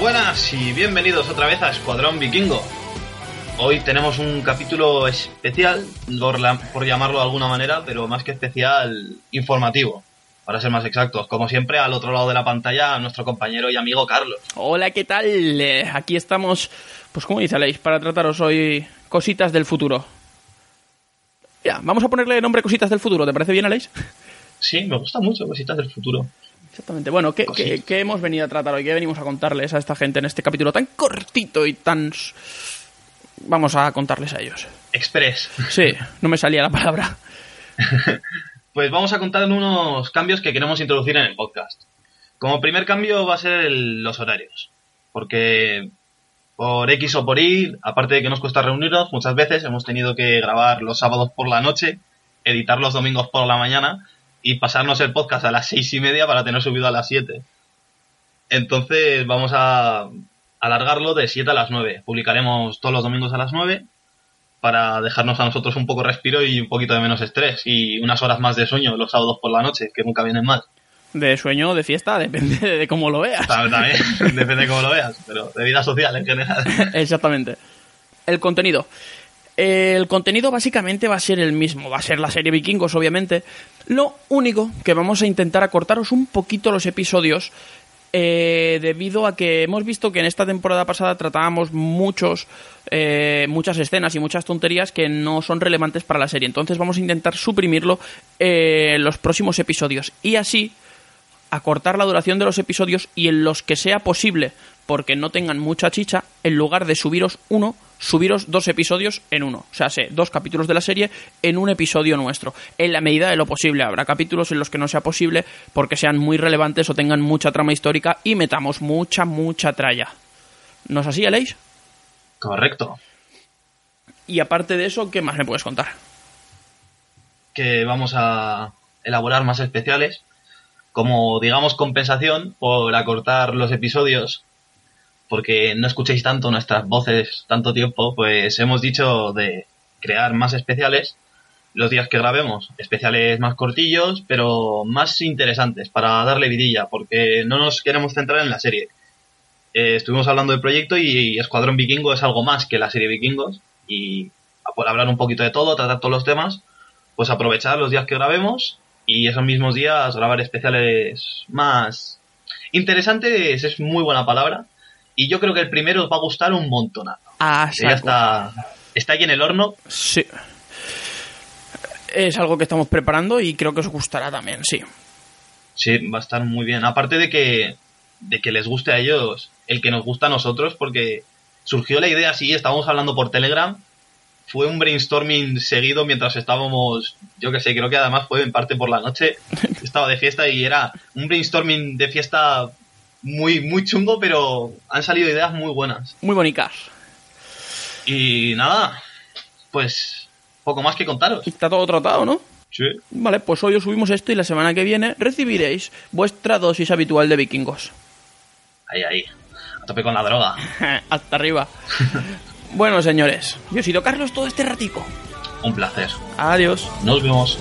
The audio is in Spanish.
Buenas y bienvenidos otra vez a Escuadrón Vikingo. Hoy tenemos un capítulo especial, por, la- por llamarlo de alguna manera, pero más que especial, informativo, para ser más exactos. Como siempre, al otro lado de la pantalla, nuestro compañero y amigo Carlos. Hola, ¿qué tal? Eh, aquí estamos, pues como dice Aleix, para trataros hoy cositas del futuro. Ya, vamos a ponerle nombre cositas del futuro, ¿te parece bien, Aleix? Sí, me gusta mucho Cositas del Futuro. Exactamente. Bueno, ¿qué, qué- qué hemos venido a tratar hoy? ¿Qué venimos a contarles a esta gente en este capítulo tan cortito y tan... Vamos a contarles a ellos. Express. Sí, no me salía la palabra. Pues vamos a contar unos cambios que queremos introducir en el podcast. Como primer cambio va a ser el- los horarios. Porque por X o por Y, aparte de que nos cuesta reunirnos, muchas veces hemos tenido que grabar los sábados por la noche, editar los domingos por la mañana y pasarnos el podcast a las seis y media para tener subido a las 7. Entonces vamos a alargarlo de 7 a las 9. Publicaremos todos los domingos a las 9 para dejarnos a nosotros un poco respiro y un poquito de menos estrés y unas horas más de sueño los sábados por la noche, que nunca vienen mal. De sueño o de fiesta, depende de cómo lo veas. También, también, depende de cómo lo veas, pero de vida social en general. Exactamente. El contenido. El contenido básicamente va a ser el mismo, va a ser la serie Vikingos, obviamente. Lo único que vamos a intentar acortaros un poquito los episodios, eh, debido a que hemos visto que en esta temporada pasada tratábamos muchos, eh, muchas escenas y muchas tonterías que no son relevantes para la serie. Entonces vamos a intentar suprimirlo eh, en los próximos episodios. Y así acortar la duración de los episodios y en los que sea posible, porque no tengan mucha chicha, en lugar de subiros uno, subiros dos episodios en uno. O sea, sé, dos capítulos de la serie en un episodio nuestro. En la medida de lo posible. Habrá capítulos en los que no sea posible porque sean muy relevantes o tengan mucha trama histórica y metamos mucha, mucha tralla. ¿No es así, Aleix? Correcto. Y aparte de eso, ¿qué más me puedes contar? Que vamos a elaborar más especiales como, digamos, compensación por acortar los episodios porque no escuchéis tanto nuestras voces tanto tiempo, pues hemos dicho de crear más especiales los días que grabemos. Especiales más cortillos, pero más interesantes para darle vidilla, porque no nos queremos centrar en la serie. Eh, estuvimos hablando del proyecto y, Escuadrón Vikingo es algo más que la serie Vikingos y por hablar un poquito de todo, tratar todos los temas, pues aprovechar los días que grabemos y esos mismos días grabar especiales más interesantes es muy buena palabra y yo creo que el primero os va a gustar un montonazo. Ah, Que ya está, está aquí en el horno. Sí. Es algo que estamos preparando y creo que os gustará también, sí. Sí, va a estar muy bien. Aparte de que, de que les guste a ellos el que nos gusta a nosotros, porque surgió la idea así, estábamos hablando por Telegram, fue un brainstorming seguido mientras estábamos, yo que sé, creo que además fue en parte por la noche, estaba de fiesta y era un brainstorming de fiesta muy, muy chungo, pero han salido ideas muy buenas. Muy bonitas. Y nada, pues poco más que contaros. Está todo tratado, ¿no? Sí. Vale, pues hoy os subimos esto y la semana que viene recibiréis vuestra dosis habitual de vikingos. Ahí, ahí. A tope con la droga. Hasta arriba. bueno, señores, yo he sido Carlos todo este ratico. Un placer. Adiós. Nos vemos.